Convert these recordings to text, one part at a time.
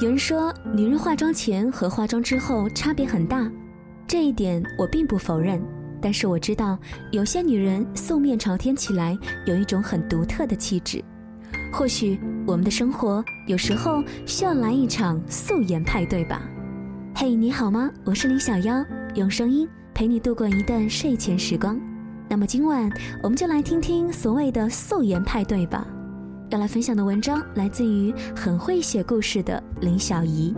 有人说，女人化妆前和化妆之后差别很大，这一点我并不否认。但是我知道，有些女人素面朝天起来，有一种很独特的气质。或许我们的生活有时候需要来一场素颜派对吧。嘿，你好吗？我是李小妖，用声音陪你度过一段睡前时光。那么今晚我们就来听听所谓的素颜派对吧。要来分享的文章来自于很会写故事的林小怡。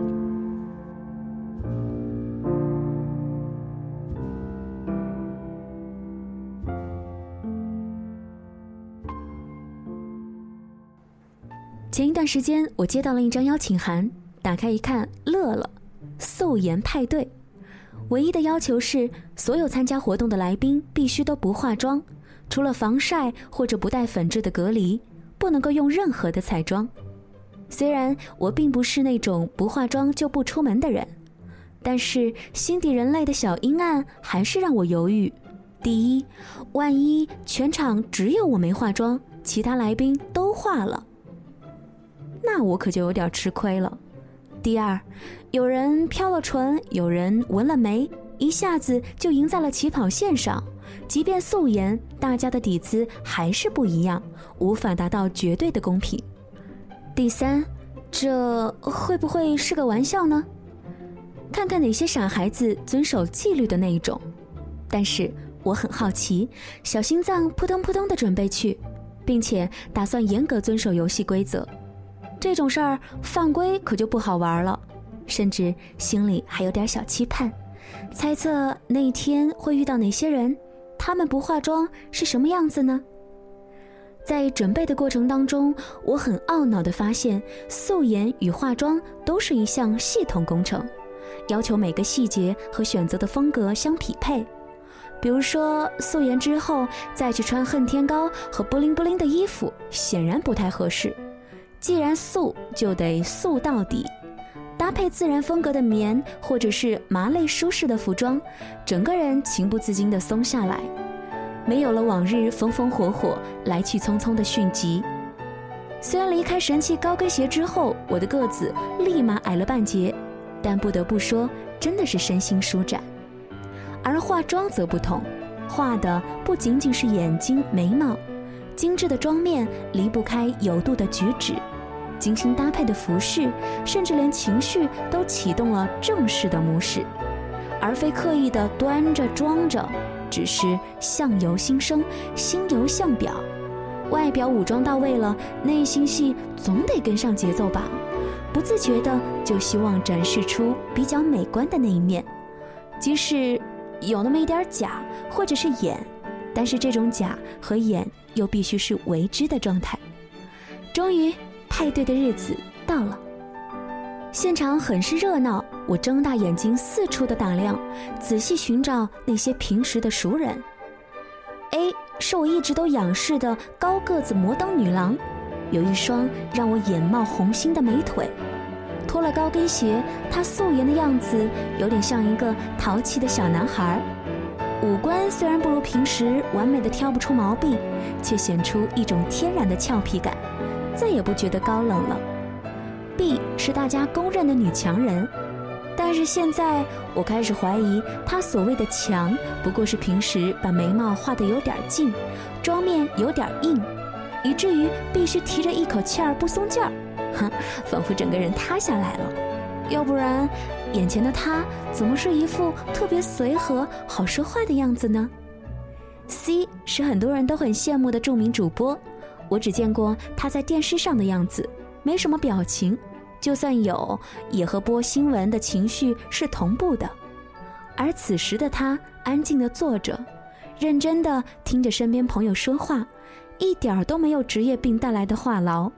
前一段时间，我接到了一张邀请函，打开一看，乐了，素颜派对。唯一的要求是，所有参加活动的来宾必须都不化妆，除了防晒或者不带粉质的隔离，不能够用任何的彩妆。虽然我并不是那种不化妆就不出门的人，但是心底人类的小阴暗还是让我犹豫。第一，万一全场只有我没化妆，其他来宾都化了。那我可就有点吃亏了。第二，有人飘了唇，有人纹了眉，一下子就赢在了起跑线上。即便素颜，大家的底子还是不一样，无法达到绝对的公平。第三，这会不会是个玩笑呢？看看哪些傻孩子遵守纪律的那一种。但是我很好奇，小心脏扑通扑通的准备去，并且打算严格遵守游戏规则。这种事儿犯规可就不好玩了，甚至心里还有点小期盼，猜测那一天会遇到哪些人，他们不化妆是什么样子呢？在准备的过程当中，我很懊恼地发现，素颜与化妆都是一项系统工程，要求每个细节和选择的风格相匹配。比如说，素颜之后再去穿恨天高和布灵布灵的衣服，显然不太合适。既然素就得素到底，配自然风格的棉或者是麻类舒适的服装，整个人情不自禁地松下来，没有了往日风风火火、来去匆匆的迅疾。虽然离开神器高跟鞋之后，我的个子立马矮了半截，但不得不说，真的是身心舒展。而化妆则不同，画的不仅仅是眼睛、眉毛，精致的妆面离不开有度的举止。精心搭配的服饰，甚至连情绪都启动了正式的模式，而非刻意的端着装着，只是相由心生，心由相表。外表武装到位了，内心戏总得跟上节奏吧？不自觉的就希望展示出比较美观的那一面，即使有那么一点假或者是演，但是这种假和演又必须是为之的状态。终于。派对的日子到了，现场很是热闹。我睁大眼睛四处的打量，仔细寻找那些平时的熟人。A 是我一直都仰视的高个子摩登女郎，有一双让我眼冒红星的美腿。脱了高跟鞋，她素颜的样子有点像一个淘气的小男孩。五官虽然不如平时完美的挑不出毛病，却显出一种天然的俏皮感。再也不觉得高冷了。B 是大家公认的女强人，但是现在我开始怀疑，她所谓的强，不过是平时把眉毛画得有点近，妆面有点硬，以至于必须提着一口气儿不松劲儿，哼，仿佛整个人塌下来了。要不然，眼前的她怎么是一副特别随和、好说话的样子呢？C 是很多人都很羡慕的著名主播。我只见过他在电视上的样子，没什么表情，就算有，也和播新闻的情绪是同步的。而此时的他安静地坐着，认真地听着身边朋友说话，一点儿都没有职业病带来的话痨。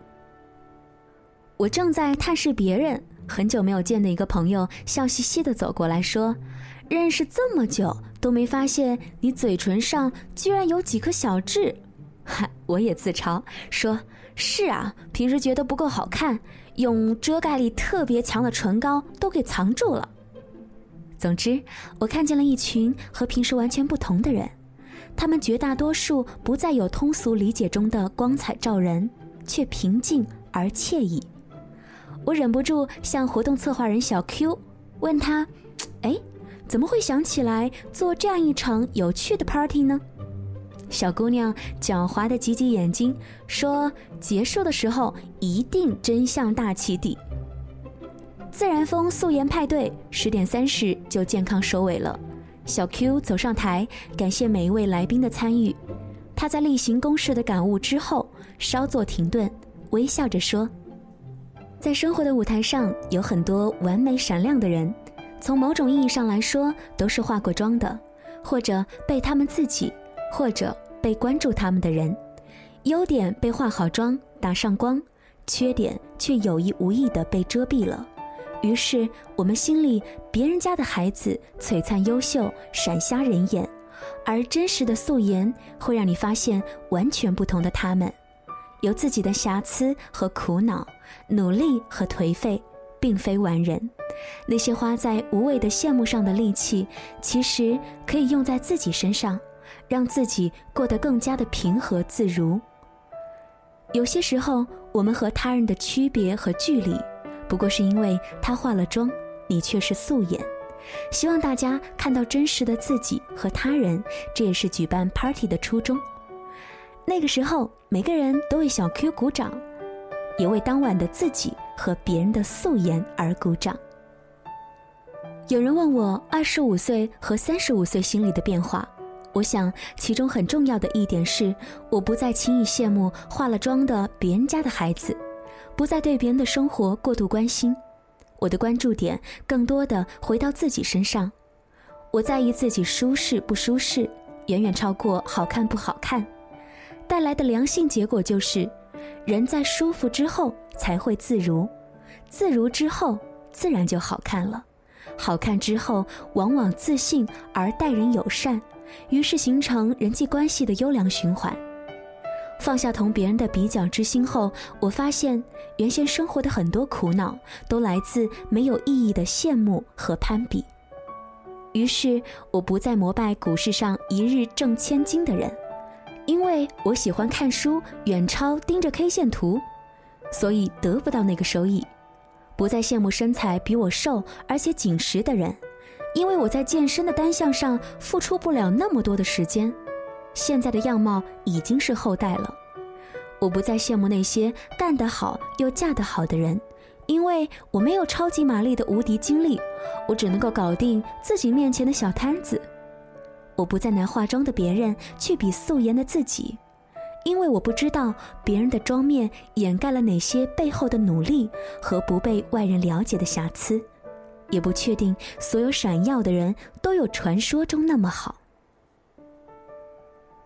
我正在探视别人，很久没有见的一个朋友笑嘻嘻地走过来说：“认识这么久都没发现你嘴唇上居然有几颗小痣。”嗨，我也自嘲说：“是啊，平时觉得不够好看，用遮盖力特别强的唇膏都给藏住了。”总之，我看见了一群和平时完全不同的人，他们绝大多数不再有通俗理解中的光彩照人，却平静而惬意。我忍不住向活动策划人小 Q 问他：“哎，怎么会想起来做这样一场有趣的 party 呢？”小姑娘狡猾的挤挤眼睛，说：“结束的时候一定真相大起底。”自然风素颜派对十点三十就健康收尾了。小 Q 走上台，感谢每一位来宾的参与。他在例行公事的感悟之后，稍作停顿，微笑着说：“在生活的舞台上，有很多完美闪亮的人，从某种意义上来说，都是化过妆的，或者被他们自己，或者被关注他们的人。优点被化好妆，打上光；缺点却有意无意地被遮蔽了。”于是，我们心里别人家的孩子璀璨优秀，闪瞎人眼；而真实的素颜会让你发现完全不同的他们，有自己的瑕疵和苦恼，努力和颓废，并非完人。那些花在无谓的羡慕上的力气，其实可以用在自己身上，让自己过得更加的平和自如。有些时候，我们和他人的区别和距离。不过是因为他化了妆，你却是素颜。希望大家看到真实的自己和他人，这也是举办 party 的初衷。那个时候，每个人都为小 Q 鼓掌，也为当晚的自己和别人的素颜而鼓掌。有人问我二十五岁和三十五岁心里的变化，我想其中很重要的一点是，我不再轻易羡慕化了妆的别人家的孩子。不再对别人的生活过度关心，我的关注点更多的回到自己身上。我在意自己舒适不舒适，远远超过好看不好看。带来的良性结果就是，人在舒服之后才会自如，自如之后自然就好看了，好看之后往往自信而待人友善，于是形成人际关系的优良循环。放下同别人的比较之心后，我发现原先生活的很多苦恼都来自没有意义的羡慕和攀比。于是，我不再膜拜股市上一日挣千金的人，因为我喜欢看书远超盯着 K 线图，所以得不到那个收益；不再羡慕身材比我瘦而且紧实的人，因为我在健身的单项上付出不了那么多的时间。现在的样貌已经是后代了，我不再羡慕那些干得好又嫁得好的人，因为我没有超级玛丽的无敌精力，我只能够搞定自己面前的小摊子。我不再拿化妆的别人去比素颜的自己，因为我不知道别人的妆面掩盖了哪些背后的努力和不被外人了解的瑕疵，也不确定所有闪耀的人都有传说中那么好。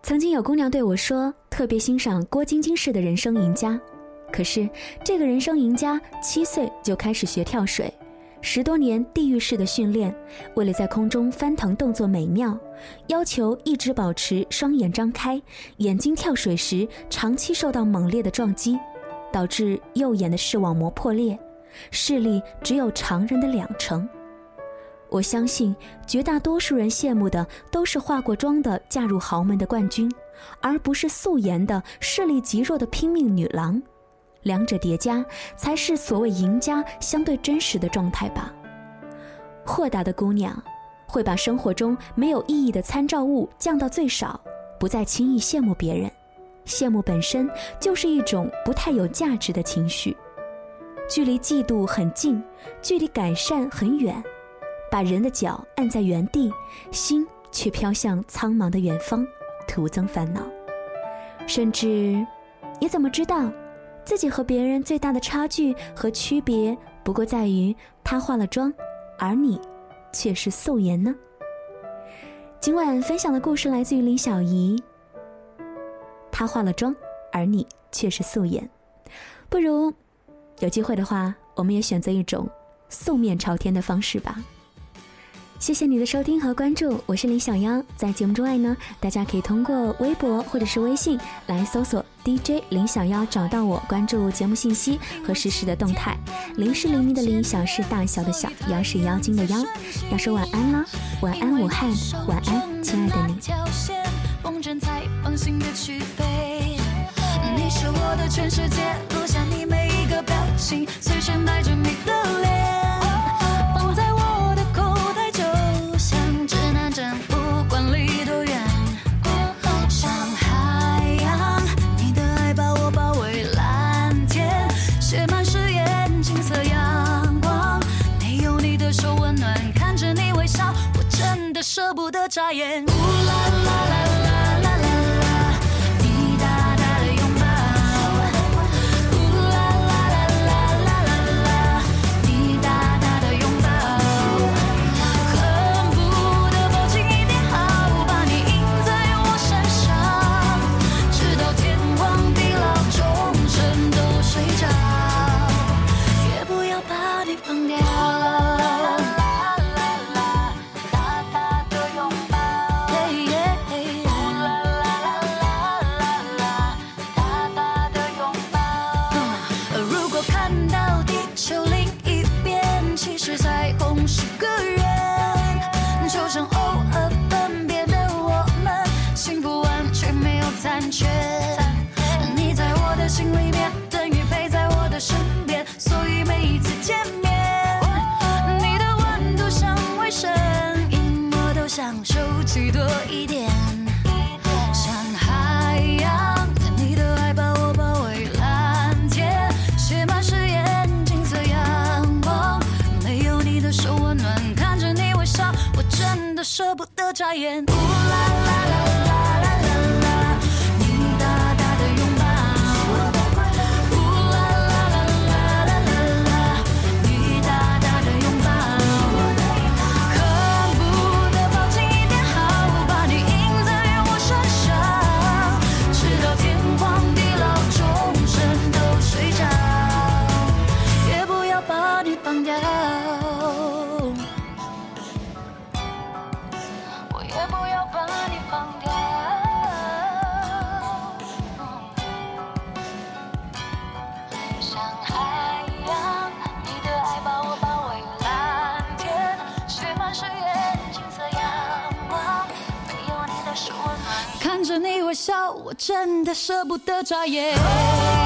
曾经有姑娘对我说，特别欣赏郭晶晶式的人生赢家。可是，这个人生赢家七岁就开始学跳水，十多年地狱式的训练，为了在空中翻腾动作美妙，要求一直保持双眼张开，眼睛跳水时长期受到猛烈的撞击，导致右眼的视网膜破裂，视力只有常人的两成。我相信绝大多数人羡慕的都是化过妆的嫁入豪门的冠军，而不是素颜的视力极弱的拼命女郎。两者叠加，才是所谓赢家相对真实的状态吧。豁达的姑娘，会把生活中没有意义的参照物降到最少，不再轻易羡慕别人。羡慕本身就是一种不太有价值的情绪，距离嫉妒很近，距离改善很远。把人的脚按在原地，心却飘向苍茫的远方，徒增烦恼。甚至，你怎么知道，自己和别人最大的差距和区别，不过在于他化了妆，而你却是素颜呢？今晚分享的故事来自于李小怡。她化了妆，而你却是素颜。不如，有机会的话，我们也选择一种素面朝天的方式吧。谢谢你的收听和关注，我是李小妖。在节目之外呢，大家可以通过微博或者是微信来搜索 DJ 林小妖，找到我，关注节目信息和实时的动态。林是黎明的林，小是大小的小，妖是妖精的妖。要说晚安了，晚安武汉，晚安亲爱的你。你是我的全世界，录下你每心，随身带着你的脸，放在我的口袋，就像指南针，不管离多远。像海洋，你的爱把我包围蓝天，写满誓言，金色阳光，没有你的手温暖，看着你微笑，我真的舍不得眨眼。一点，像海洋，你的爱把我包围。蓝天写满誓言，金色阳光，没有你的手温暖。看着你微笑，我真的舍不得眨眼。笑我真的舍不得眨眼。